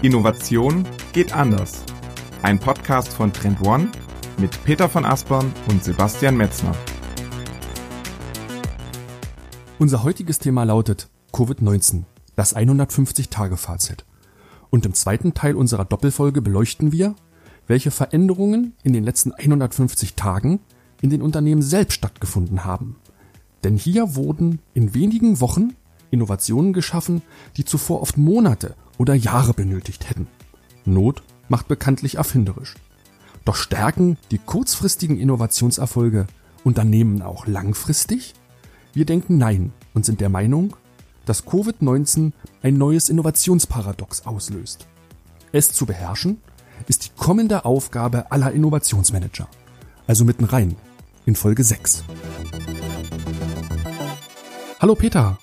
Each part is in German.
Innovation geht anders. Ein Podcast von Trend One mit Peter von Aspern und Sebastian Metzner. Unser heutiges Thema lautet Covid-19, das 150-Tage-Fazit. Und im zweiten Teil unserer Doppelfolge beleuchten wir, welche Veränderungen in den letzten 150 Tagen in den Unternehmen selbst stattgefunden haben. Denn hier wurden in wenigen Wochen Innovationen geschaffen, die zuvor oft Monate oder Jahre benötigt hätten. Not macht bekanntlich erfinderisch. Doch stärken die kurzfristigen Innovationserfolge Unternehmen auch langfristig? Wir denken nein und sind der Meinung, dass Covid-19 ein neues Innovationsparadox auslöst. Es zu beherrschen ist die kommende Aufgabe aller Innovationsmanager. Also mitten rein in Folge 6. Hallo Peter,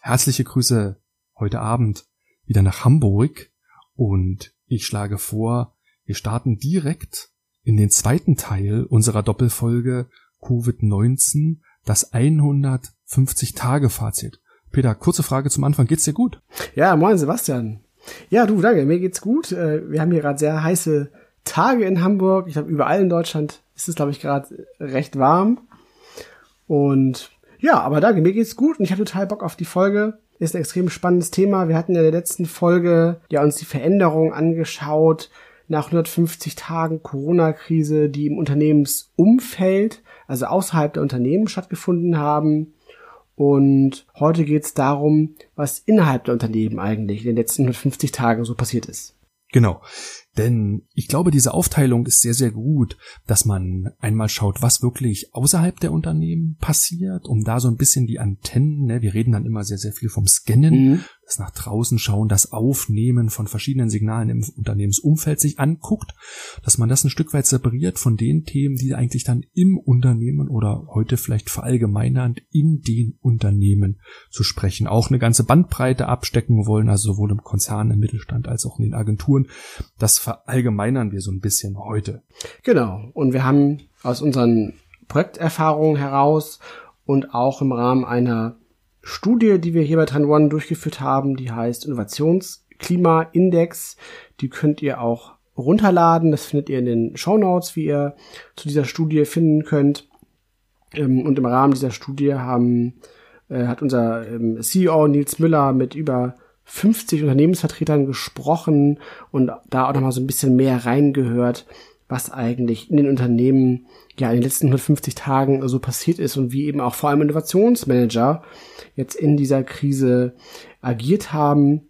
herzliche Grüße heute Abend wieder nach Hamburg und ich schlage vor, wir starten direkt in den zweiten Teil unserer Doppelfolge Covid-19, das 150 Tage Fazit. Peter, kurze Frage zum Anfang. Geht's dir gut? Ja, moin Sebastian. Ja, du, danke. Mir geht's gut. Äh, wir haben hier gerade sehr heiße Tage in Hamburg. Ich glaube, überall in Deutschland ist es, glaube ich, gerade recht warm. Und ja, aber danke, mir geht's gut und ich habe total Bock auf die Folge. Ist ein extrem spannendes Thema. Wir hatten ja in der letzten Folge ja uns die Veränderung angeschaut nach 150 Tagen Corona-Krise, die im Unternehmensumfeld, also außerhalb der Unternehmen stattgefunden haben. Und heute geht es darum, was innerhalb der Unternehmen eigentlich in den letzten 150 Tagen so passiert ist. Genau. Denn ich glaube, diese Aufteilung ist sehr, sehr gut, dass man einmal schaut, was wirklich außerhalb der Unternehmen passiert, um da so ein bisschen die Antennen, ne, wir reden dann immer sehr, sehr viel vom Scannen, mhm. das nach draußen schauen, das Aufnehmen von verschiedenen Signalen im Unternehmensumfeld sich anguckt, dass man das ein Stück weit separiert von den Themen, die eigentlich dann im Unternehmen oder heute vielleicht verallgemeinernd in den Unternehmen zu sprechen, auch eine ganze Bandbreite abstecken wollen, also sowohl im Konzern, im Mittelstand als auch in den Agenturen. Das verallgemeinern wir so ein bisschen heute. Genau. Und wir haben aus unseren Projekterfahrungen heraus und auch im Rahmen einer Studie, die wir hier bei Trend One durchgeführt haben, die heißt Innovationsklimaindex. Die könnt ihr auch runterladen. Das findet ihr in den Show Notes, wie ihr zu dieser Studie finden könnt. Ähm, und im Rahmen dieser Studie haben, äh, hat unser ähm, CEO Nils Müller mit über 50 Unternehmensvertretern gesprochen und da auch nochmal so ein bisschen mehr reingehört, was eigentlich in den Unternehmen ja in den letzten 150 Tagen so passiert ist und wie eben auch vor allem Innovationsmanager jetzt in dieser Krise agiert haben.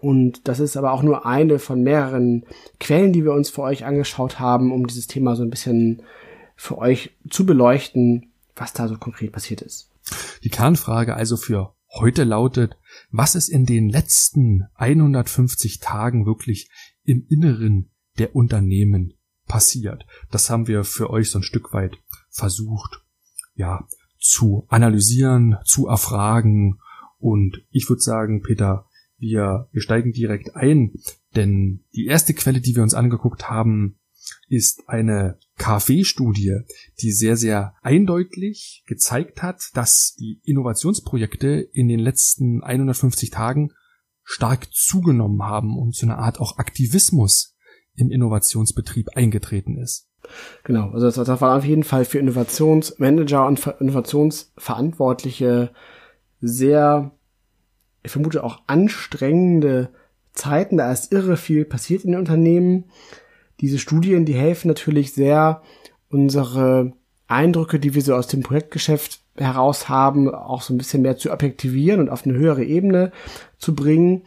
Und das ist aber auch nur eine von mehreren Quellen, die wir uns für euch angeschaut haben, um dieses Thema so ein bisschen für euch zu beleuchten, was da so konkret passiert ist. Die Kernfrage also für heute lautet, was ist in den letzten 150 Tagen wirklich im Inneren der Unternehmen passiert. Das haben wir für euch so ein Stück weit versucht, ja, zu analysieren, zu erfragen. Und ich würde sagen, Peter, wir, wir steigen direkt ein, denn die erste Quelle, die wir uns angeguckt haben, ist eine KfW-Studie, die sehr, sehr eindeutig gezeigt hat, dass die Innovationsprojekte in den letzten 150 Tagen stark zugenommen haben und zu einer Art auch Aktivismus im Innovationsbetrieb eingetreten ist. Genau, also das, das war auf jeden Fall für Innovationsmanager und Innovationsverantwortliche sehr, ich vermute auch anstrengende Zeiten, da ist irre viel passiert in den Unternehmen diese Studien, die helfen natürlich sehr, unsere Eindrücke, die wir so aus dem Projektgeschäft heraus haben, auch so ein bisschen mehr zu objektivieren und auf eine höhere Ebene zu bringen.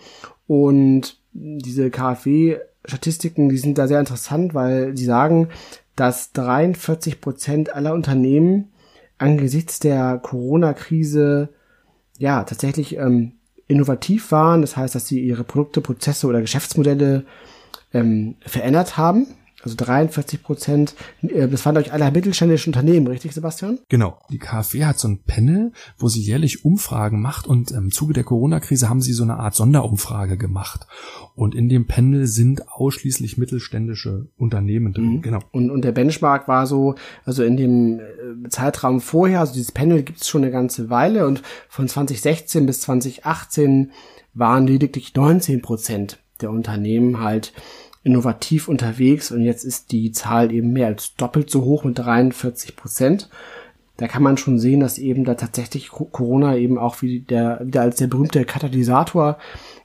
Und diese KfW-Statistiken, die sind da sehr interessant, weil sie sagen, dass 43 Prozent aller Unternehmen angesichts der Corona-Krise ja tatsächlich ähm, innovativ waren. Das heißt, dass sie ihre Produkte, Prozesse oder Geschäftsmodelle ähm, verändert haben. Also 43 Prozent, äh, das waren euch alle mittelständische Unternehmen, richtig, Sebastian? Genau. Die KfW hat so ein Panel, wo sie jährlich Umfragen macht und im Zuge der Corona-Krise haben sie so eine Art Sonderumfrage gemacht. Und in dem Panel sind ausschließlich mittelständische Unternehmen drin. Mhm. Genau. Und, und der Benchmark war so, also in dem äh, Zeitraum vorher, also dieses Panel gibt es schon eine ganze Weile und von 2016 bis 2018 waren lediglich 19 Prozent der Unternehmen halt innovativ unterwegs und jetzt ist die Zahl eben mehr als doppelt so hoch mit 43 Prozent. Da kann man schon sehen, dass eben da tatsächlich Corona eben auch wieder, wieder als der berühmte Katalysator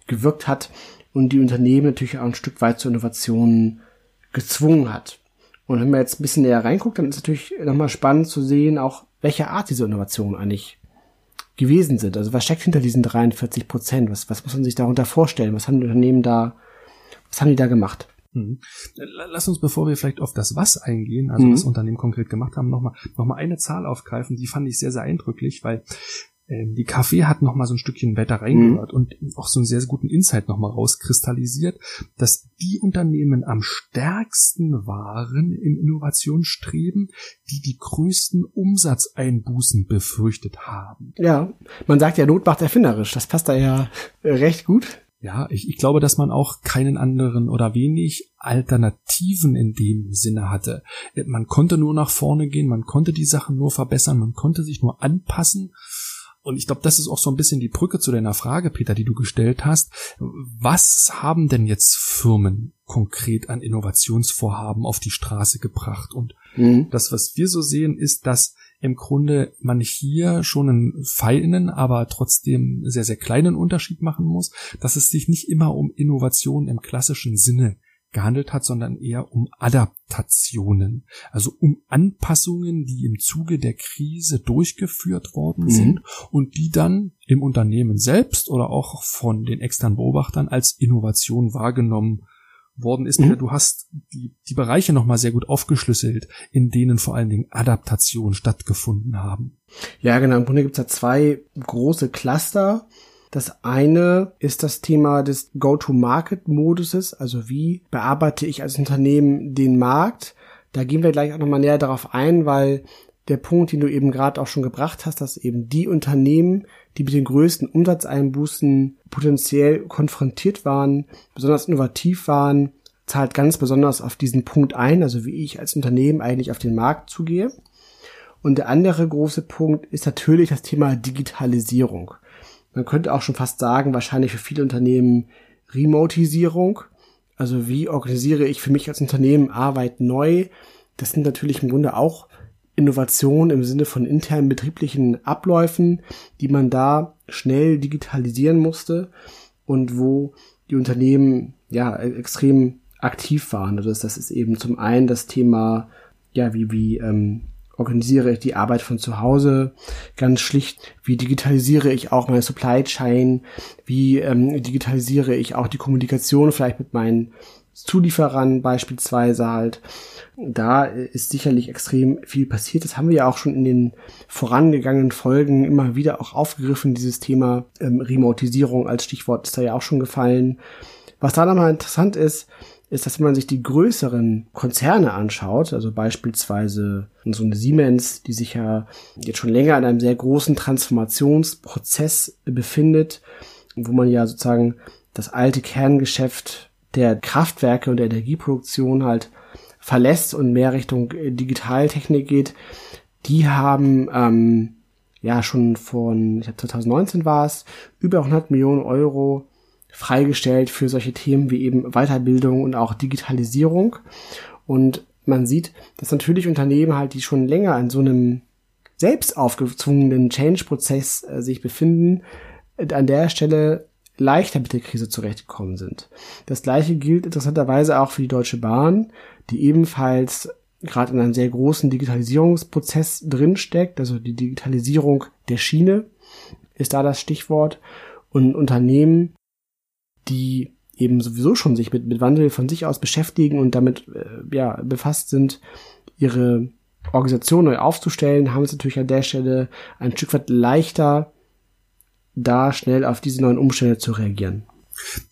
gewirkt hat und die Unternehmen natürlich auch ein Stück weit zur Innovation gezwungen hat. Und wenn man jetzt ein bisschen näher reinguckt, dann ist natürlich nochmal spannend zu sehen, auch welche Art diese Innovationen eigentlich gewesen sind. Also was steckt hinter diesen 43 Prozent? Was, was muss man sich darunter vorstellen? Was haben die Unternehmen da, was haben die da gemacht? Mhm. Lass uns, bevor wir vielleicht auf das Was eingehen, also mhm. was Unternehmen konkret gemacht haben, nochmal noch mal eine Zahl aufgreifen, die fand ich sehr, sehr eindrücklich, weil ähm, die Kaffee hat noch mal so ein Stückchen weiter reingehört mhm. und auch so einen sehr, sehr guten Insight noch mal rauskristallisiert, dass die Unternehmen am stärksten waren im Innovationsstreben, die die größten Umsatzeinbußen befürchtet haben. Ja, man sagt ja, Not macht erfinderisch. Das passt da ja recht gut. Ja, ich, ich glaube, dass man auch keinen anderen oder wenig Alternativen in dem Sinne hatte. Man konnte nur nach vorne gehen, man konnte die Sachen nur verbessern, man konnte sich nur anpassen und ich glaube, das ist auch so ein bisschen die Brücke zu deiner Frage, Peter, die du gestellt hast. Was haben denn jetzt Firmen konkret an Innovationsvorhaben auf die Straße gebracht? Und mhm. das, was wir so sehen, ist, dass im Grunde man hier schon einen feinen, aber trotzdem sehr, sehr kleinen Unterschied machen muss, dass es sich nicht immer um Innovation im klassischen Sinne gehandelt hat, sondern eher um Adaptationen, also um Anpassungen, die im Zuge der Krise durchgeführt worden mhm. sind und die dann im Unternehmen selbst oder auch von den externen Beobachtern als Innovation wahrgenommen worden ist. Mhm. Du hast die, die Bereiche nochmal sehr gut aufgeschlüsselt, in denen vor allen Dingen Adaptationen stattgefunden haben. Ja, genau. Im Grunde gibt es da zwei große Cluster. Das eine ist das Thema des Go-to-Market-Moduses, also wie bearbeite ich als Unternehmen den Markt. Da gehen wir gleich auch nochmal näher darauf ein, weil der Punkt, den du eben gerade auch schon gebracht hast, dass eben die Unternehmen, die mit den größten Umsatzeinbußen potenziell konfrontiert waren, besonders innovativ waren, zahlt ganz besonders auf diesen Punkt ein, also wie ich als Unternehmen eigentlich auf den Markt zugehe. Und der andere große Punkt ist natürlich das Thema Digitalisierung man könnte auch schon fast sagen, wahrscheinlich für viele Unternehmen Remotisierung. Also wie organisiere ich für mich als Unternehmen Arbeit neu? Das sind natürlich im Grunde auch Innovationen im Sinne von internen betrieblichen Abläufen, die man da schnell digitalisieren musste und wo die Unternehmen ja extrem aktiv waren. Also das ist eben zum einen das Thema ja wie wie ähm, organisiere ich die Arbeit von zu Hause ganz schlicht? Wie digitalisiere ich auch meine Supply Chain? Wie ähm, digitalisiere ich auch die Kommunikation vielleicht mit meinen Zulieferern beispielsweise halt? Da ist sicherlich extrem viel passiert. Das haben wir ja auch schon in den vorangegangenen Folgen immer wieder auch aufgegriffen. Dieses Thema ähm, Remotisierung als Stichwort ist da ja auch schon gefallen. Was da nochmal interessant ist, ist, dass wenn man sich die größeren Konzerne anschaut, also beispielsweise so eine Siemens, die sich ja jetzt schon länger in einem sehr großen Transformationsprozess befindet, wo man ja sozusagen das alte Kerngeschäft der Kraftwerke und der Energieproduktion halt verlässt und mehr Richtung Digitaltechnik geht, die haben ähm, ja schon von, ich glaube 2019 war es, über 100 Millionen Euro freigestellt für solche Themen wie eben Weiterbildung und auch Digitalisierung. Und man sieht, dass natürlich Unternehmen halt, die schon länger in so einem selbst aufgezwungenen Change-Prozess äh, sich befinden, äh, an der Stelle leichter mit der Krise zurechtgekommen sind. Das gleiche gilt interessanterweise auch für die Deutsche Bahn, die ebenfalls gerade in einem sehr großen Digitalisierungsprozess drinsteckt. Also die Digitalisierung der Schiene ist da das Stichwort. Und Unternehmen, die eben sowieso schon sich mit, mit Wandel von sich aus beschäftigen und damit äh, ja, befasst sind, ihre Organisation neu aufzustellen, haben es natürlich an der Stelle ein Stück weit leichter, da schnell auf diese neuen Umstände zu reagieren.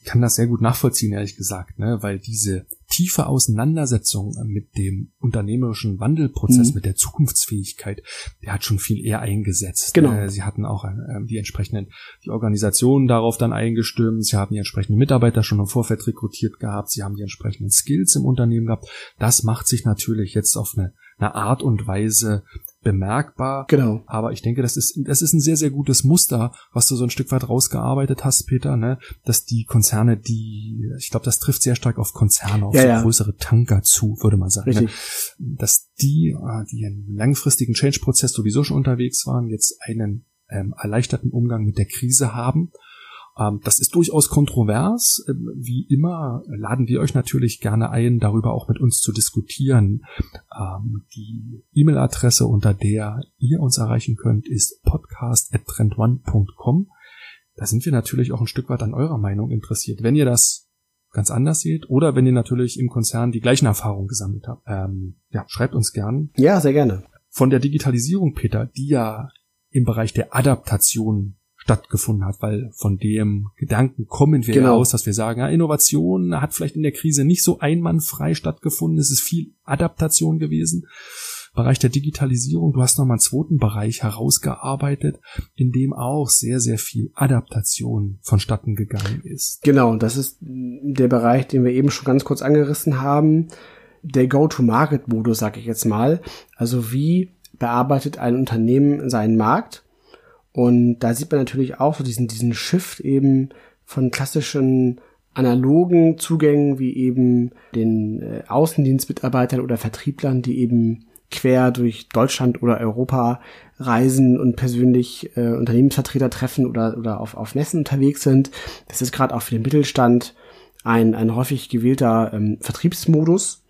Ich kann das sehr gut nachvollziehen, ehrlich gesagt, ne? weil diese tiefe Auseinandersetzung mit dem unternehmerischen Wandelprozess, mhm. mit der Zukunftsfähigkeit, der hat schon viel eher eingesetzt. Genau. Äh, sie hatten auch äh, die entsprechenden, die Organisationen darauf dann eingestimmt, sie haben die entsprechenden Mitarbeiter schon im Vorfeld rekrutiert gehabt, sie haben die entsprechenden Skills im Unternehmen gehabt. Das macht sich natürlich jetzt auf eine, eine Art und Weise bemerkbar. Genau. Aber ich denke, das ist, das ist ein sehr, sehr gutes Muster, was du so ein Stück weit rausgearbeitet hast, Peter, ne? Dass die Konzerne, die, ich glaube, das trifft sehr stark auf Konzerne, auf Ja, so ja. größere Tanker zu, würde man sagen. Richtig. Ne? Dass die, äh, die einen langfristigen Change-Prozess sowieso schon unterwegs waren, jetzt einen ähm, erleichterten Umgang mit der Krise haben. Ähm, das ist durchaus kontrovers. Ähm, Wie immer laden wir euch natürlich gerne ein, darüber auch mit uns zu diskutieren. Ähm, Die E-Mail-Adresse, unter der ihr uns erreichen könnt, ist podcast.trendone.com. Da sind wir natürlich auch ein Stück weit an eurer Meinung interessiert. Wenn ihr das ganz anders seht oder wenn ihr natürlich im Konzern die gleichen Erfahrungen gesammelt habt. Ähm, ja, schreibt uns gern. Ja, sehr gerne. Von der Digitalisierung, Peter, die ja im Bereich der Adaptation stattgefunden hat, weil von dem Gedanken kommen wir Genau. ja aus, dass wir sagen, ja, Innovation hat vielleicht in der Krise nicht so einwandfrei stattgefunden, es ist viel Adaptation gewesen. Bereich der Digitalisierung, du hast nochmal einen zweiten Bereich herausgearbeitet, in dem auch sehr, sehr viel Adaptation vonstatten gegangen ist. Genau, das ist der Bereich, den wir eben schon ganz kurz angerissen haben. Der Go-to-Market-Modus, sage ich jetzt mal. Also wie bearbeitet ein Unternehmen seinen Markt? Und da sieht man natürlich auch so diesen, diesen Shift eben von klassischen analogen Zugängen wie eben den äh, Außendienstmitarbeitern oder Vertrieblern, die eben quer durch Deutschland oder Europa reisen und persönlich äh, Unternehmensvertreter treffen oder, oder auf, auf Messen unterwegs sind. Das ist gerade auch für den Mittelstand ein, ein häufig gewählter ähm, Vertriebsmodus.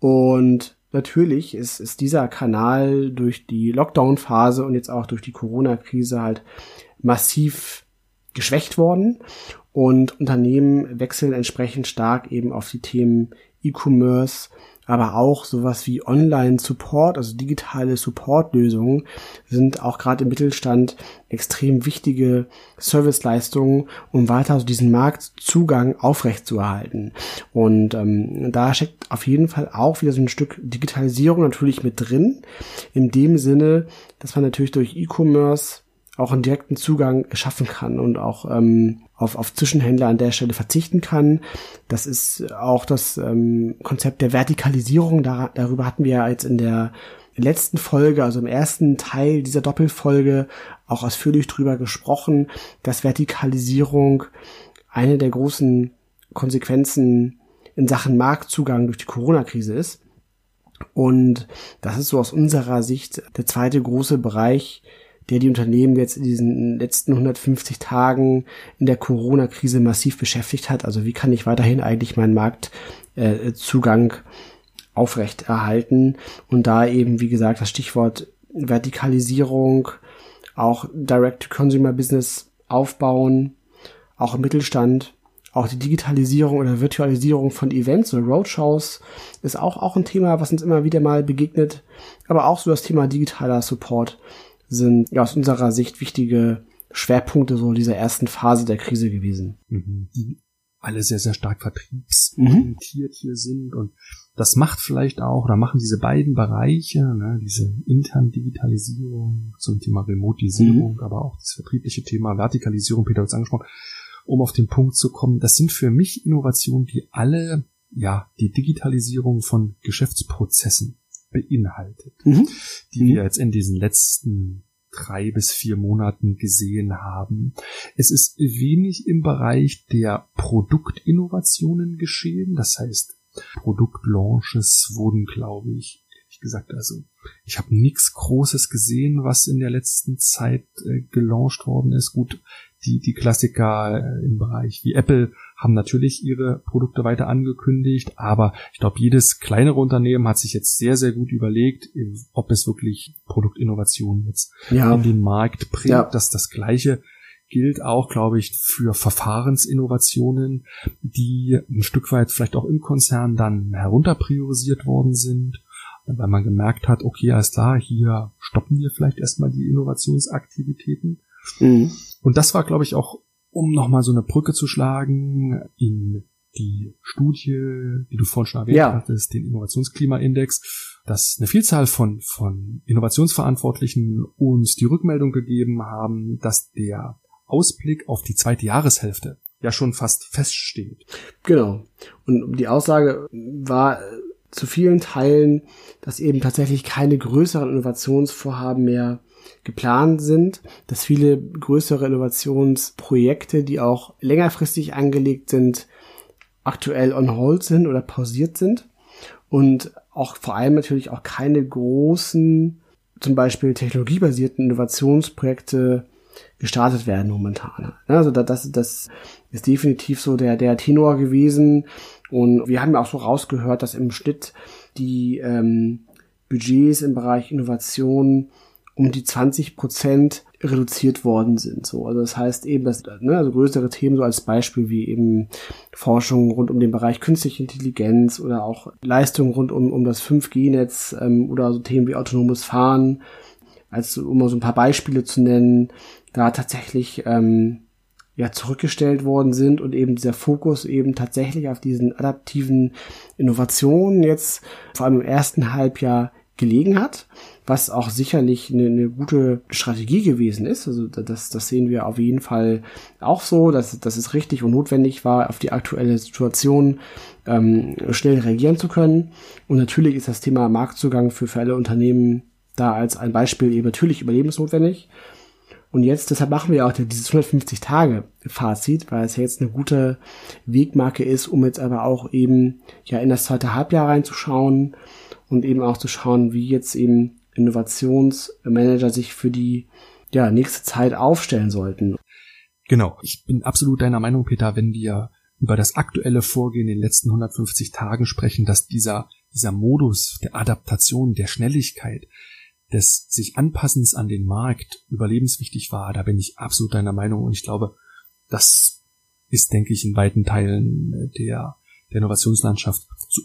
Und natürlich ist, ist dieser Kanal durch die Lockdown-Phase und jetzt auch durch die Corona-Krise halt massiv geschwächt worden. Und Unternehmen wechseln entsprechend stark eben auf die Themen E-Commerce, aber auch sowas wie Online-Support, also digitale Support-Lösungen, sind auch gerade im Mittelstand extrem wichtige Serviceleistungen, um weiter so diesen Marktzugang aufrechtzuerhalten. Und ähm, da steckt auf jeden Fall auch wieder so ein Stück Digitalisierung natürlich mit drin, in dem Sinne, dass man natürlich durch E-Commerce auch einen direkten Zugang schaffen kann und auch ähm, auf, auf Zwischenhändler an der Stelle verzichten kann. Das ist auch das ähm, Konzept der Vertikalisierung. Da, darüber hatten wir ja jetzt in der letzten Folge, also im ersten Teil dieser Doppelfolge, auch ausführlich drüber gesprochen, dass Vertikalisierung eine der großen Konsequenzen in Sachen Marktzugang durch die Corona-Krise ist. Und das ist so aus unserer Sicht der zweite große Bereich, der die Unternehmen jetzt in diesen letzten 150 Tagen in der Corona-Krise massiv beschäftigt hat. Also wie kann ich weiterhin eigentlich meinen Marktzugang aufrecht erhalten und da eben, wie gesagt, das Stichwort Vertikalisierung, auch Direct-to-Consumer-Business aufbauen, auch im Mittelstand, auch die Digitalisierung oder Virtualisierung von Events oder Roadshows ist auch, auch ein Thema, was uns immer wieder mal begegnet, aber auch so das Thema digitaler Support sind ja aus unserer Sicht wichtige Schwerpunkte so dieser ersten Phase der Krise gewesen. Mhm. Die alle sehr, sehr stark vertriebsorientiert hier sind und das macht vielleicht auch, oder machen diese beiden Bereiche, ne, diese interne Digitalisierung zum Thema Remotisierung, aber auch das vertriebliche Thema Vertikalisierung, Peter hat es angesprochen, um auf den Punkt zu kommen, das sind für mich Innovationen, die alle, ja, die Digitalisierung von Geschäftsprozessen beinhaltet, Mhm. die wir jetzt in diesen letzten drei bis vier Monaten gesehen haben. Es ist wenig im Bereich der Produktinnovationen geschehen. Das heißt, Produktlaunches wurden, glaube ich, ehrlich gesagt, also ich habe nichts Großes gesehen, was in der letzten Zeit äh, gelauncht worden ist. Gut, die, die Klassiker äh, im Bereich wie Apple haben natürlich ihre Produkte weiter angekündigt, aber ich glaube, jedes kleinere Unternehmen hat sich jetzt sehr, sehr gut überlegt, ob es wirklich Produktinnovationen jetzt Ja. in den Markt bringt. Ja. dass das Gleiche gilt auch, glaube ich, für Verfahrensinnovationen, die ein Stück weit vielleicht auch im Konzern dann herunterpriorisiert worden sind, weil man gemerkt hat, okay, alles klar, hier stoppen wir vielleicht erstmal die Innovationsaktivitäten. Mhm. Und das war, glaube ich, auch, um nochmal so eine Brücke zu schlagen in die Studie, die du vorhin schon erwähnt Ja. hattest, den Innovationsklimaindex, dass eine Vielzahl von, von Innovationsverantwortlichen uns die Rückmeldung gegeben haben, dass der Ausblick auf die zweite Jahreshälfte ja schon fast feststeht. Genau. Und die Aussage war äh, zu vielen Teilen, dass eben tatsächlich keine größeren Innovationsvorhaben mehr geplant sind, dass viele größere Innovationsprojekte, die auch längerfristig angelegt sind, aktuell on hold sind oder pausiert sind und auch vor allem natürlich auch keine großen, zum Beispiel technologiebasierten Innovationsprojekte gestartet werden momentan. Also das, das ist definitiv so der, der Tenor gewesen. Und wir haben ja auch so rausgehört, dass im Schnitt die ähm, Budgets im Bereich Innovation um die 20 Prozent reduziert worden sind. So, also das heißt eben, dass ne, also größere Themen so als Beispiel wie eben Forschung rund um den Bereich künstliche Intelligenz oder auch Leistungen rund um, um das 5G-Netz ähm, oder so Themen wie autonomes Fahren, als um mal so ein paar Beispiele zu nennen, da tatsächlich ähm, ja zurückgestellt worden sind und eben dieser Fokus eben tatsächlich auf diesen adaptiven Innovationen jetzt vor allem im ersten Halbjahr gelegen hat, was auch sicherlich eine, eine gute Strategie gewesen ist. Also das, das sehen wir auf jeden Fall auch so, dass, dass es richtig und notwendig war, auf die aktuelle Situation ähm, schnell reagieren zu können. Und natürlich ist das Thema Marktzugang für, für alle Unternehmen da als ein Beispiel eben natürlich überlebensnotwendig. Und jetzt, deshalb machen wir auch dieses 150 Tage Fazit, weil es ja jetzt eine gute Wegmarke ist, um jetzt aber auch eben ja in das zweite Halbjahr reinzuschauen und eben auch zu schauen, wie jetzt eben Innovationsmanager sich für die ja, nächste Zeit aufstellen sollten. Genau. Ich bin absolut deiner Meinung, Peter, wenn wir über das aktuelle Vorgehen in den letzten 150 Tagen sprechen, dass dieser, dieser Modus der Adaptation, der Schnelligkeit, des sich Anpassens an den Markt überlebenswichtig war, da bin ich absolut deiner Meinung und ich glaube, das ist, denke ich, in weiten Teilen der, der Innovationslandschaft so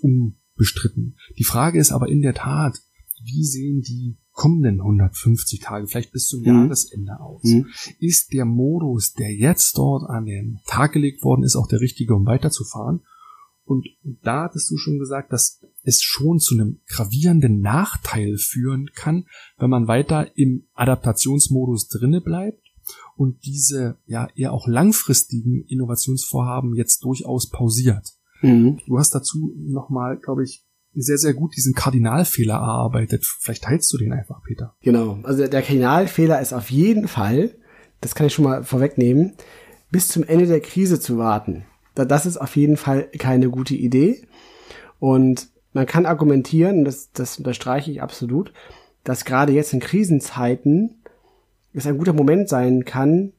unbestritten. Die Frage ist aber in der Tat, wie sehen die kommenden 150 Tage, vielleicht bis zum mhm. Jahresende aus? Mhm. Ist der Modus, der jetzt dort an den Tag gelegt worden ist, auch der richtige, um weiterzufahren? Und da hattest du schon gesagt, dass es schon zu einem gravierenden Nachteil führen kann, wenn man weiter im Adaptationsmodus drinne bleibt und diese ja eher auch langfristigen Innovationsvorhaben jetzt durchaus pausiert. Mhm. Du hast dazu nochmal, glaube ich, sehr, sehr gut diesen Kardinalfehler erarbeitet. Vielleicht teilst du den einfach, Peter. Genau. Also der Kardinalfehler ist auf jeden Fall, das kann ich schon mal vorwegnehmen, bis zum Ende der Krise zu warten. Das ist auf jeden Fall keine gute Idee. Und man kann argumentieren, das, das unterstreiche ich absolut, dass gerade jetzt in Krisenzeiten es ein guter Moment sein kann,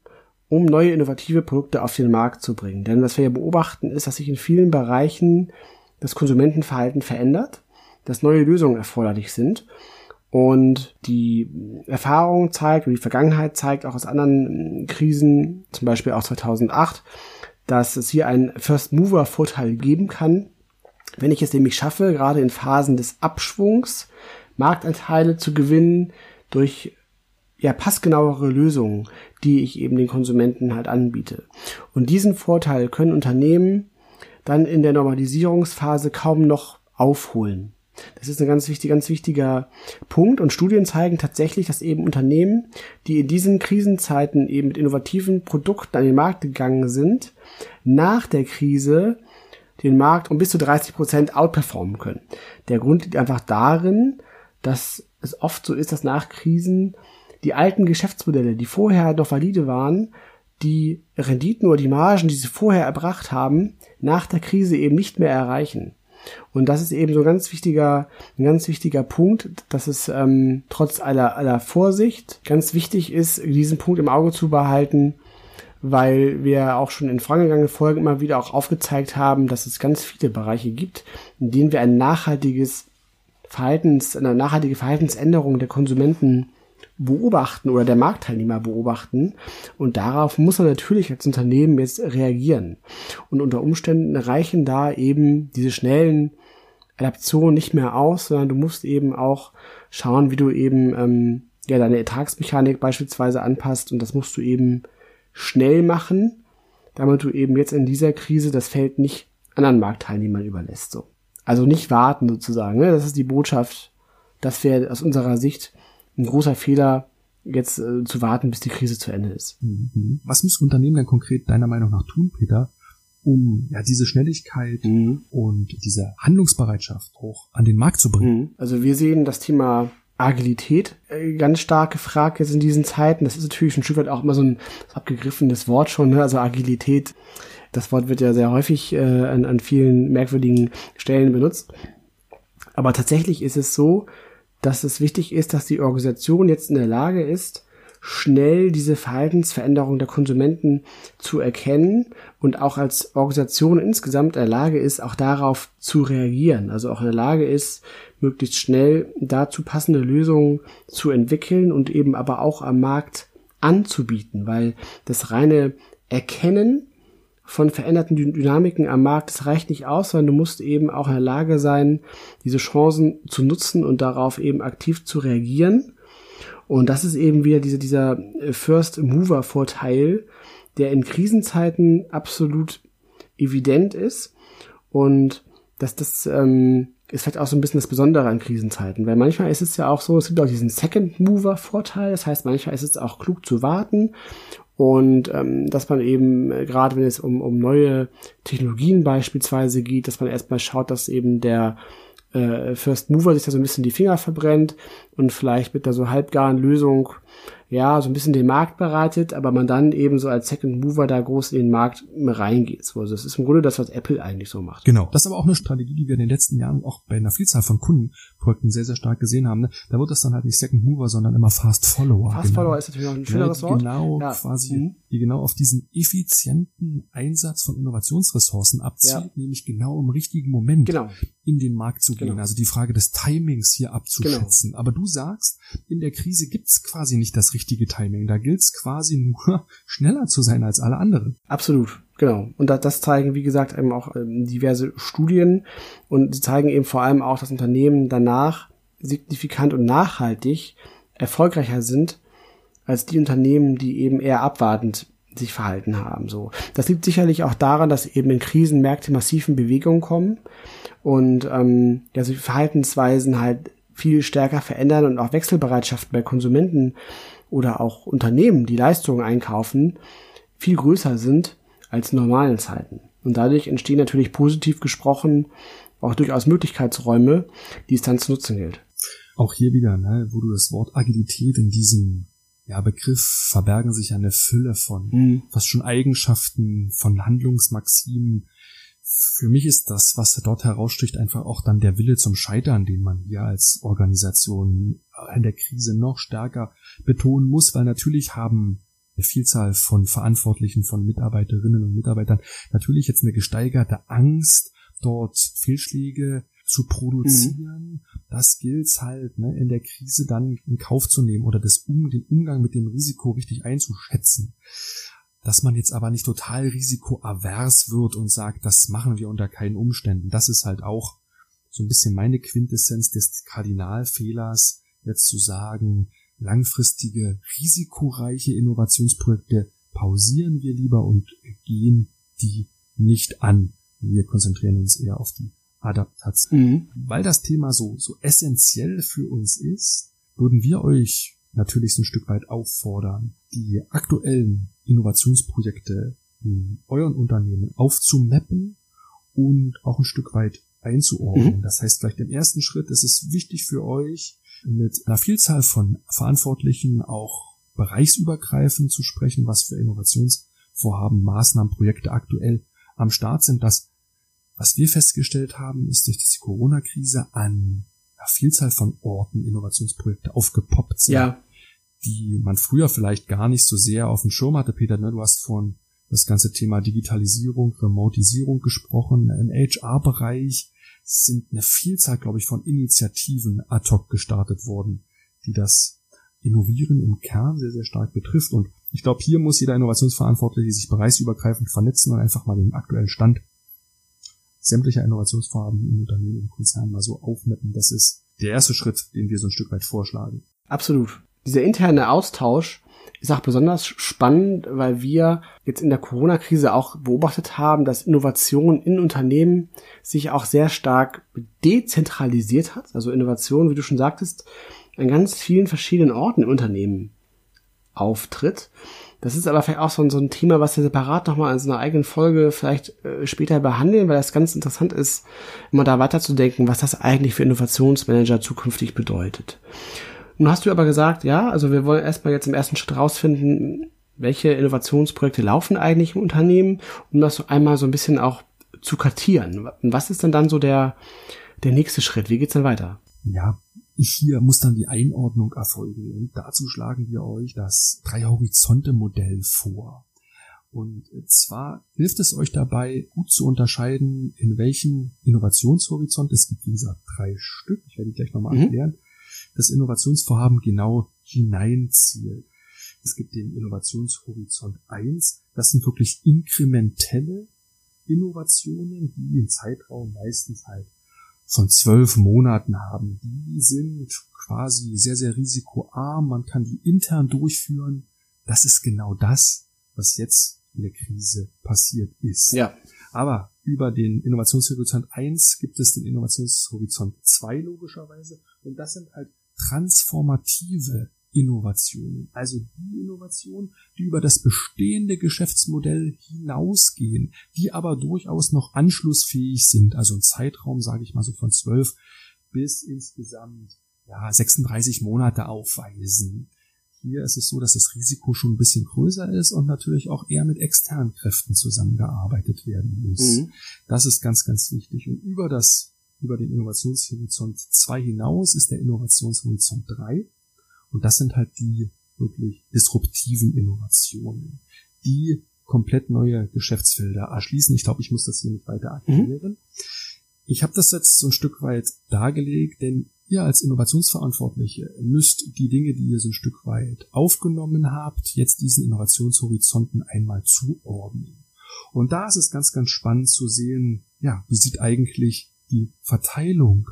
um neue innovative Produkte auf den Markt zu bringen. Denn was wir ja beobachten, ist, dass sich in vielen Bereichen das Konsumentenverhalten verändert, dass neue Lösungen erforderlich sind. Und die Erfahrung zeigt, oder die Vergangenheit zeigt auch aus anderen Krisen, zum Beispiel auch 2008, dass es hier einen First-Mover-Vorteil geben kann, wenn ich es nämlich schaffe, gerade in Phasen des Abschwungs Marktanteile zu gewinnen durch ja, passgenauere Lösungen, die ich eben den Konsumenten halt anbiete. Und diesen Vorteil können Unternehmen dann in der Normalisierungsphase kaum noch aufholen. Das ist ein ganz wichtiger, ganz wichtiger Punkt und Studien zeigen tatsächlich, dass eben Unternehmen, die in diesen Krisenzeiten eben mit innovativen Produkten an den Markt gegangen sind, nach der Krise den Markt um bis zu 30 Prozent outperformen können. Der Grund liegt einfach darin, dass es oft so ist, dass nach Krisen die alten Geschäftsmodelle, die vorher noch valide waren, die Renditen oder die Margen, die sie vorher erbracht haben, nach der Krise eben nicht mehr erreichen. Und das ist eben so ein ganz wichtiger, ein ganz wichtiger Punkt, dass es ähm, trotz aller, aller Vorsicht ganz wichtig ist, diesen Punkt im Auge zu behalten, weil wir auch schon in vorangegangenen Folgen immer wieder auch aufgezeigt haben, dass es ganz viele Bereiche gibt, in denen wir ein nachhaltiges Verhaltens, eine nachhaltige Verhaltensänderung der Konsumenten beobachten oder der Marktteilnehmer beobachten. Und darauf muss er natürlich als Unternehmen jetzt reagieren. Und unter Umständen reichen da eben diese schnellen Adaptionen nicht mehr aus, sondern du musst eben auch schauen, wie du eben ähm, ja deine Ertragsmechanik beispielsweise anpasst. Und das musst du eben schnell machen, damit du eben jetzt in dieser Krise das Feld nicht anderen Marktteilnehmern überlässt. So. Also nicht warten sozusagen. Ne? Das ist die Botschaft. Das wäre aus unserer Sicht ein großer Fehler, jetzt äh, zu warten, bis die Krise zu Ende ist. Mhm. Was müssen Unternehmen denn konkret deiner Meinung nach tun, Peter, um ja diese Schnelligkeit mhm. und diese Handlungsbereitschaft auch an den Markt zu bringen. Mhm. Also wir sehen das Thema Agilität äh, ganz stark gefragt jetzt in diesen Zeiten. Das ist natürlich ein Stück weit auch immer so ein abgegriffenes Wort schon, ne? also Agilität. Das Wort wird ja sehr häufig äh, an, an vielen merkwürdigen Stellen benutzt. Aber tatsächlich ist es so, dass es wichtig ist, dass die Organisation jetzt in der Lage ist, schnell diese Verhaltensveränderung der Konsumenten zu erkennen und auch als Organisation insgesamt in der Lage ist, auch darauf zu reagieren. Also auch in der Lage ist, möglichst schnell dazu passende Lösungen zu entwickeln und eben aber auch am Markt anzubieten, weil das reine Erkennen von veränderten Dynamiken am Markt, das reicht nicht aus, sondern du musst eben auch in der Lage sein, diese Chancen zu nutzen und darauf eben aktiv zu reagieren. Und das ist eben wieder diese, dieser äh, First Mover Vorteil, der in Krisenzeiten absolut evident ist. Und dass das ähm, ist vielleicht auch so ein bisschen das Besondere an Krisenzeiten, weil manchmal ist es ja auch so, es gibt auch diesen Second Mover Vorteil, das heißt, manchmal ist es auch klug zu warten und ähm, dass man eben, äh, gerade wenn es um, um neue Technologien beispielsweise geht, dass man erstmal schaut, dass eben der äh, First Mover sich da so ein bisschen die Finger verbrennt und vielleicht mit einer so halbgaren Lösung ja, so ein bisschen den Markt bereitet, aber man dann eben so als Second Mover da groß in den Markt reingeht. So, also das ist im Grunde das, was Apple eigentlich so macht. Genau. Das ist aber auch eine Strategie, die wir in den letzten Jahren auch bei einer Vielzahl von Kundenprojekten sehr, sehr stark gesehen haben. Ne? Da wird das dann halt nicht Second Mover, sondern immer Fast Follower. Fast genau. Follower ist natürlich noch ein schöneres ja, Wort. Genau, ja. quasi, mhm. die genau auf diesen effizienten Einsatz von Innovationsressourcen abzielt, ja. nämlich genau im richtigen Moment genau. in den Markt zu gehen. Genau. Also die Frage des Timings hier abzuschätzen. Genau. Aber du sagst, in der Krise gibt's quasi nicht das richtige Timing. Da gilt es quasi nur schneller zu sein als alle anderen. Absolut, genau. Und das zeigen, wie gesagt, eben auch ähm, diverse Studien und sie zeigen eben vor allem auch, dass Unternehmen danach signifikant und nachhaltig erfolgreicher sind als die Unternehmen, die eben eher abwartend sich verhalten haben. So, das liegt sicherlich auch daran, dass eben in Krisen Märkte massiven Bewegungen kommen und ähm, ja, so Verhaltensweisen halt viel stärker verändern und auch Wechselbereitschaften bei Konsumenten oder auch Unternehmen, die Leistungen einkaufen, viel größer sind als in normalen Zeiten. Und dadurch entstehen natürlich positiv gesprochen auch durchaus Möglichkeitsräume, die es dann zu nutzen gilt. Auch hier wieder, ne, wo du das Wort Agilität in diesem ja, Begriff verbergen sich eine Fülle von mhm. fast schon Eigenschaften, von Handlungsmaximen, für mich ist das, was dort heraussticht, einfach auch dann der Wille zum Scheitern, den man hier als Organisation in der Krise noch stärker betonen muss, weil natürlich haben eine Vielzahl von Verantwortlichen, von Mitarbeiterinnen und Mitarbeitern natürlich jetzt eine gesteigerte Angst, dort Fehlschläge zu produzieren. Mhm. Das gilt halt ne, in der Krise dann in Kauf zu nehmen oder das um, den Umgang mit dem Risiko richtig einzuschätzen dass man jetzt aber nicht total risikoavers wird und sagt, das machen wir unter keinen Umständen. Das ist halt auch so ein bisschen meine Quintessenz des Kardinalfehlers, jetzt zu sagen, langfristige, risikoreiche Innovationsprojekte pausieren wir lieber und gehen die nicht an. Wir konzentrieren uns eher auf die Adaptation. Mhm. Weil das Thema so, so essentiell für uns ist, würden wir euch natürlich so ein Stück weit auffordern, die aktuellen Innovationsprojekte in euren Unternehmen aufzumappen und auch ein Stück weit einzuordnen. Mhm. Das heißt, vielleicht im ersten Schritt ist es wichtig für euch, mit einer Vielzahl von Verantwortlichen auch bereichsübergreifend zu sprechen, was für Innovationsvorhaben, Maßnahmen, Projekte aktuell am Start sind. Das, was wir festgestellt haben, ist durch die Corona-Krise an Vielzahl von Orten Innovationsprojekte aufgepoppt sind. Ja die man früher vielleicht gar nicht so sehr auf dem Schirm hatte. Peter, ne, du hast von das ganze Thema Digitalisierung, Remotisierung gesprochen. Im HR-Bereich sind eine Vielzahl, glaube ich, von Initiativen ad hoc gestartet worden, die das Innovieren im Kern sehr, sehr stark betrifft. Und ich glaube, hier muss jeder Innovationsverantwortliche sich bereichsübergreifend vernetzen und einfach mal den aktuellen Stand sämtlicher Innovationsvorhaben im Unternehmen, im Konzern mal so aufmappen. Das ist der erste Schritt, den wir so ein Stück weit vorschlagen. Absolut dieser interne Austausch ist auch besonders spannend, weil wir jetzt in der Corona-Krise auch beobachtet haben, dass Innovation in Unternehmen sich auch sehr stark dezentralisiert hat. Also Innovation, wie du schon sagtest, an ganz vielen verschiedenen Orten im Unternehmen auftritt. Das ist aber vielleicht auch so ein, so ein Thema, was wir separat nochmal in so einer eigenen Folge vielleicht äh, später behandeln, weil das ganz interessant ist, immer da weiterzudenken, was das eigentlich für Innovationsmanager zukünftig bedeutet. Nun hast du aber gesagt, ja, also wir wollen erstmal jetzt im ersten Schritt rausfinden, welche Innovationsprojekte laufen eigentlich im Unternehmen, um das so einmal so ein bisschen auch zu kartieren. Was ist denn dann so der, der nächste Schritt? Wie geht's denn weiter? Ja, hier muss dann die Einordnung erfolgen und dazu schlagen wir euch das Drei-Horizonte-Modell vor. Und zwar hilft es euch dabei, gut zu unterscheiden, in welchem Innovationshorizont, es gibt wie gesagt drei Stück, ich werde die gleich nochmal mhm. erklären, das Innovationsvorhaben genau hineinzielt. Es gibt den Innovationshorizont 1, das sind wirklich inkrementelle Innovationen, die im Zeitraum meistens halt von zwölf Monaten haben. Die sind quasi sehr, sehr risikoarm. Man kann die intern durchführen. Das ist genau das, was jetzt in der Krise passiert ist. Ja. Aber über den Innovationshorizont 1 gibt es den Innovationshorizont 2 logischerweise. Und das sind halt transformative Innovationen. Also die Innovationen, die über das bestehende Geschäftsmodell hinausgehen, die aber durchaus noch anschlussfähig sind. Also ein Zeitraum, sage ich mal so von zwölf bis insgesamt ja, 36 Monate aufweisen. Hier ist es so, dass das Risiko schon ein bisschen größer ist und natürlich auch eher mit externen Kräften zusammengearbeitet werden muss. Mhm. Das ist ganz, ganz wichtig. Und über das über den Innovationshorizont 2 hinaus ist der Innovationshorizont 3. Und das sind halt die wirklich disruptiven Innovationen, die komplett neue Geschäftsfelder erschließen. Ich glaube, ich muss das hier nicht weiter mhm. erklären. Mhm. Ich habe das jetzt so ein Stück weit dargelegt, denn ihr als Innovationsverantwortliche müsst die Dinge, die ihr so ein Stück weit aufgenommen habt, jetzt diesen Innovationshorizonten einmal zuordnen. Und da ist es ganz, ganz spannend zu sehen, ja, wie sieht eigentlich die Verteilung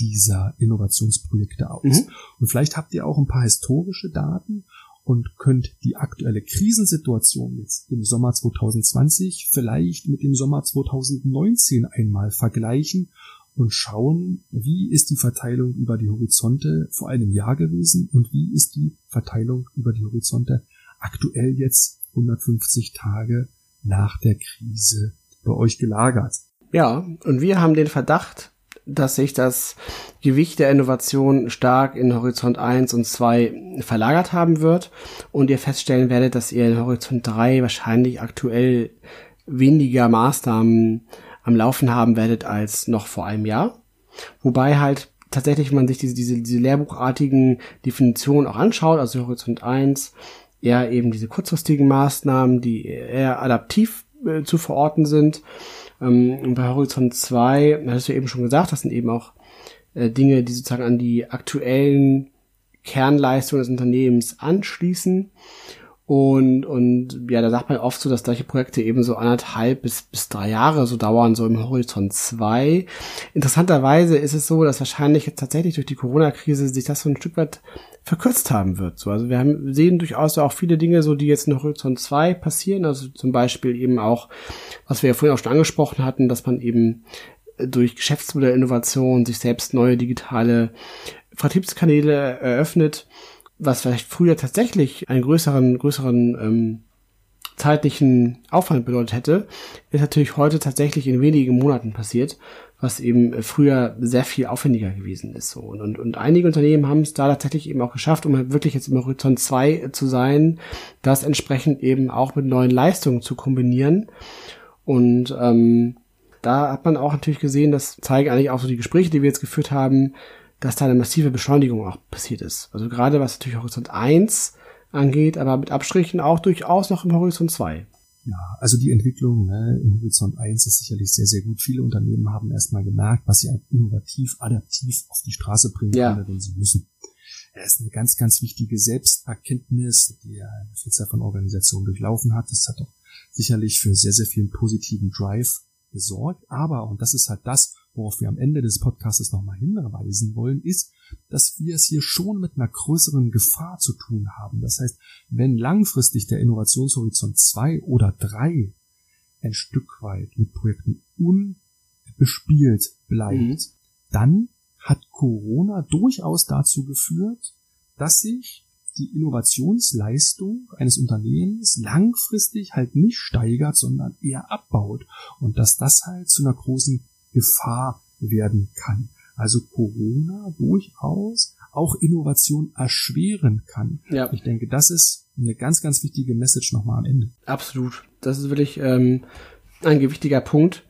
dieser Innovationsprojekte aus. Mhm. Und vielleicht habt ihr auch ein paar historische Daten und könnt die aktuelle Krisensituation jetzt im Sommer 2020 vielleicht mit dem Sommer 2019 einmal vergleichen und schauen, wie ist die Verteilung über die Horizonte vor einem Jahr gewesen und wie ist die Verteilung über die Horizonte aktuell jetzt 150 Tage nach der Krise bei euch gelagert. Ja, und wir haben den Verdacht, dass sich das Gewicht der Innovation stark in Horizont 1 und 2 verlagert haben wird und ihr feststellen werdet, dass ihr in Horizont 3 wahrscheinlich aktuell weniger Maßnahmen am Laufen haben werdet als noch vor einem Jahr. Wobei halt tatsächlich man sich diese, diese, diese lehrbuchartigen Definitionen auch anschaut, also Horizont 1 eher eben diese kurzfristigen Maßnahmen, die eher adaptiv äh, zu verorten sind ähm, bei Horizont 2, hattest du eben schon gesagt, das sind eben auch äh, Dinge, die sozusagen an die aktuellen Kernleistungen des Unternehmens anschließen. Und, und ja, da sagt man oft so, dass solche Projekte eben so anderthalb bis, bis drei Jahre so dauern, so im Horizont 2. Interessanterweise ist es so, dass wahrscheinlich jetzt tatsächlich durch die Corona-Krise sich das so ein Stück weit verkürzt haben wird. So, also wir haben, sehen durchaus auch viele Dinge, so die jetzt in Horizont 2 passieren. Also zum Beispiel eben auch, was wir ja vorhin auch schon angesprochen hatten, dass man eben durch Geschäftsmodellinnovation sich selbst neue digitale Vertriebskanäle eröffnet, was vielleicht früher tatsächlich einen größeren, größeren ähm, zeitlichen Aufwand bedeutet hätte, ist natürlich heute tatsächlich in wenigen Monaten passiert, was eben früher sehr viel aufwendiger gewesen ist. So. Und, und, und einige Unternehmen haben es da tatsächlich eben auch geschafft, um wirklich jetzt im Horizont 2 zu sein, das entsprechend eben auch mit neuen Leistungen zu kombinieren. Und ähm, da hat man auch natürlich gesehen, das zeigen eigentlich auch so die Gespräche, die wir jetzt geführt haben, dass da eine massive Beschleunigung auch passiert ist. Also gerade was natürlich Horizont 1 angeht, aber mit Abstrichen auch durchaus noch im Horizont 2. Ja, also die Entwicklung ne, im Horizont 1 ist sicherlich sehr, sehr gut. Viele Unternehmen haben erstmal gemerkt, was sie innovativ, adaptiv auf die Straße bringen ja. können, wenn sie müssen. Es ist eine ganz, ganz wichtige Selbsterkenntnis, die eine Vielzahl von Organisationen durchlaufen hat. Das hat doch sicherlich für sehr, sehr viel positiven Drive gesorgt. Aber, und das ist halt das, worauf wir am Ende des Podcasts nochmal hinweisen wollen, ist, dass wir es hier schon mit einer größeren Gefahr zu tun haben. Das heißt, wenn langfristig der Innovationshorizont zwei oder drei ein Stück weit mit Projekten unbespielt bleibt, mhm. dann hat Corona durchaus dazu geführt, dass sich die Innovationsleistung eines Unternehmens langfristig halt nicht steigert, sondern eher abbaut und dass das halt zu einer großen Gefahr werden kann. Also Corona durchaus auch Innovation erschweren kann. Ja. Ich denke, das ist eine ganz, ganz wichtige Message nochmal am Ende. Absolut. Das ist wirklich ähm, ein gewichtiger Punkt.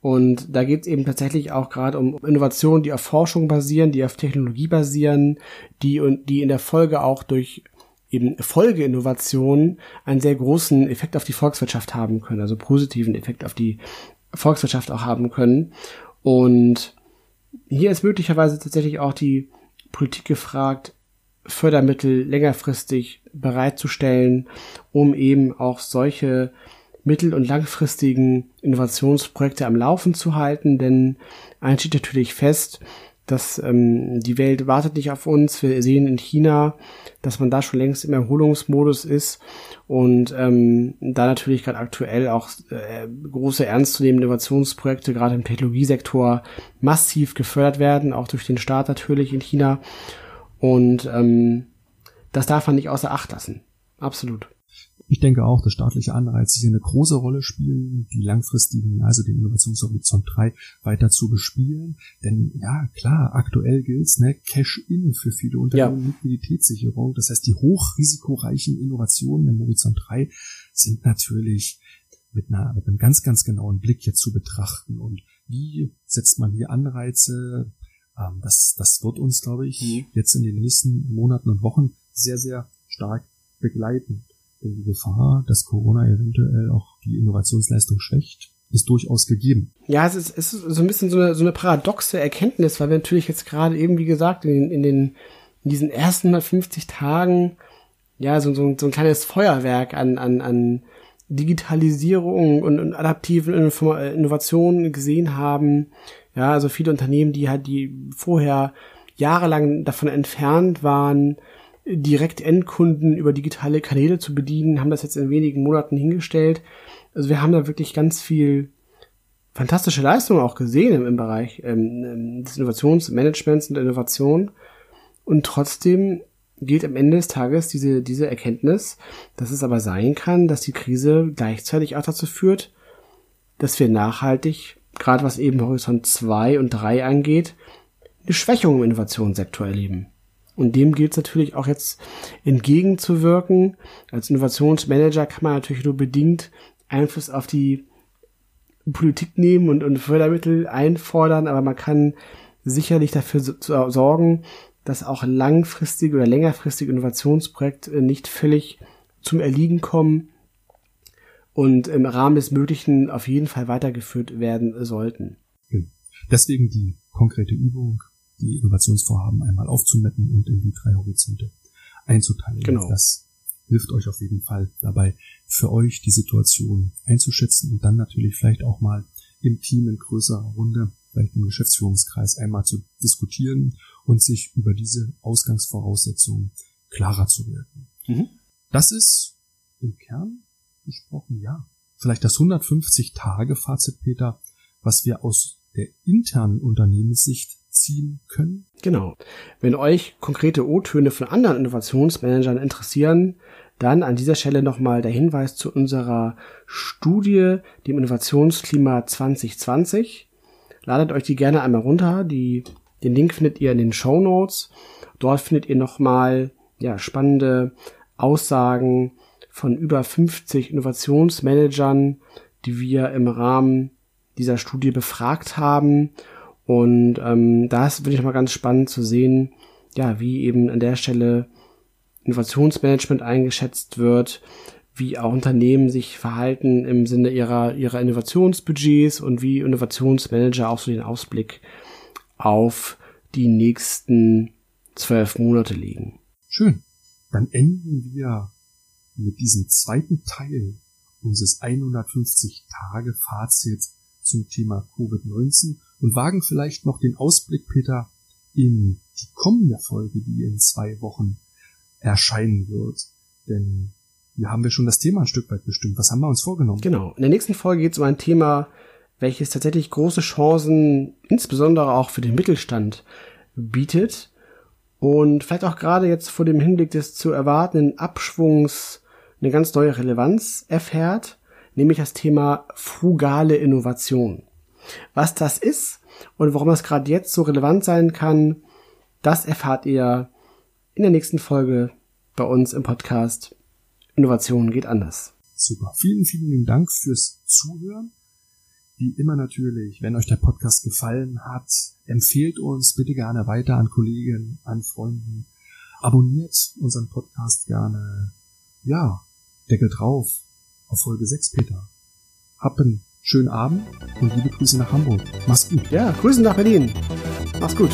Und da geht es eben tatsächlich auch gerade um Innovationen, die auf Forschung basieren, die auf Technologie basieren, die und die in der Folge auch durch eben Folgeinnovationen einen sehr großen Effekt auf die Volkswirtschaft haben können, also positiven Effekt auf die Volkswirtschaft auch haben können. Und hier ist möglicherweise tatsächlich auch die Politik gefragt, Fördermittel längerfristig bereitzustellen, um eben auch solche mittel- und langfristigen Innovationsprojekte am Laufen zu halten, denn eins steht natürlich fest, dass ähm, die Welt wartet nicht auf uns. Wir sehen in China, dass man da schon längst im Erholungsmodus ist und ähm, da natürlich gerade aktuell auch äh, große ernstzunehmende Innovationsprojekte gerade im Technologiesektor massiv gefördert werden, auch durch den Staat natürlich in China. Und ähm, das darf man nicht außer Acht lassen. Absolut. Ich denke auch, dass staatliche Anreize hier eine große Rolle spielen, die langfristigen, also den Innovationshorizont 3 weiter zu bespielen. Denn ja, klar, aktuell gilt's, ne, Cash-in für viele Unternehmen, ja. Liquiditätssicherung. Das heißt, die hochrisikoreichen Innovationen im Horizont 3 sind natürlich mit, einer, mit einem ganz, ganz genauen Blick jetzt zu betrachten. Und wie setzt man hier Anreize? Ähm, das, das wird uns, glaube ich, mhm. jetzt in den nächsten Monaten und Wochen sehr, sehr stark begleiten. Denn die Gefahr, dass Corona eventuell auch die Innovationsleistung schwächt, ist durchaus gegeben. Ja, es ist, es ist so ein bisschen so eine, so eine paradoxe Erkenntnis, weil wir natürlich jetzt gerade eben, wie gesagt, in, in den in diesen ersten 150 Tagen ja so, so, so ein kleines Feuerwerk an, an, an Digitalisierung und, und adaptiven Innovationen gesehen haben. Ja, also viele Unternehmen, die halt die vorher jahrelang davon entfernt waren, direkt Endkunden über digitale Kanäle zu bedienen, haben das jetzt in wenigen Monaten hingestellt. Also wir haben da wirklich ganz viel fantastische Leistungen auch gesehen im, im Bereich ähm, des Innovationsmanagements und Innovation. Und trotzdem gilt am Ende des Tages diese, diese Erkenntnis, dass es aber sein kann, dass die Krise gleichzeitig auch dazu führt, dass wir nachhaltig, gerade was eben Horizont 2 und 3 angeht, eine Schwächung im Innovationssektor erleben. Und dem gilt es natürlich auch jetzt entgegenzuwirken. Als Innovationsmanager kann man natürlich nur bedingt Einfluss auf die Politik nehmen und, und Fördermittel einfordern, aber man kann sicherlich dafür so, sorgen, dass auch langfristige oder längerfristige Innovationsprojekte nicht völlig zum Erliegen kommen und im Rahmen des Möglichen auf jeden Fall weitergeführt werden sollten. Deswegen die konkrete Übung die Innovationsvorhaben einmal aufzumappen und in die drei Horizonte einzuteilen. Genau. Das hilft euch auf jeden Fall dabei, für euch die Situation einzuschätzen und dann natürlich vielleicht auch mal im Team in größerer Runde, vielleicht im Geschäftsführungskreis einmal zu diskutieren und sich über diese Ausgangsvoraussetzungen klarer zu werden. Mhm. Das ist im Kern gesprochen, ja. Vielleicht das 150-Tage-Fazit, Peter, was wir aus der internen Unternehmenssicht ziehen können? Genau. Wenn euch konkrete O-Töne von anderen Innovationsmanagern interessieren, dann an dieser Stelle nochmal der Hinweis zu unserer Studie, dem Innovationsklima 2020. Ladet euch die gerne einmal runter. Die, den Link findet ihr in den Show Notes. Dort findet ihr nochmal ja, spannende Aussagen von über 50 Innovationsmanagern, die wir im Rahmen dieser Studie befragt haben und ähm, da ist finde ich mal ganz spannend zu sehen, ja, wie eben an der Stelle Innovationsmanagement eingeschätzt wird, wie auch Unternehmen sich verhalten im Sinne ihrer, ihrer Innovationsbudgets und wie Innovationsmanager auch so den Ausblick auf die nächsten zwölf Monate legen. Schön. Dann enden wir mit diesem zweiten Teil unseres 150 Tage Fazits zum Thema Covid-19 und wagen vielleicht noch den Ausblick, Peter, in die kommende Folge, die in zwei Wochen erscheinen wird. Denn hier haben wir schon das Thema ein Stück weit bestimmt. Was haben wir uns vorgenommen? Genau. In der nächsten Folge geht es um ein Thema, welches tatsächlich große Chancen, insbesondere auch für den Mittelstand, bietet. und vielleicht auch gerade jetzt vor dem Hinblick des zu erwartenden Abschwungs eine ganz neue Relevanz erfährt, nämlich das Thema frugale Innovation. Was das ist und warum das gerade jetzt so relevant sein kann, das erfahrt ihr in der nächsten Folge bei uns im Podcast Innovation geht anders. Super. Vielen, vielen lieben Dank fürs Zuhören. Wie immer natürlich, wenn euch der Podcast gefallen hat, empfehlt uns bitte gerne weiter an Kollegen, an Freunden. Abonniert unseren Podcast gerne. Ja, Deckel drauf auf Folge 6, Peter. Einen schönen Abend und liebe Grüße nach Hamburg. Mach's gut. Ja, Grüße nach Berlin. Mach's gut.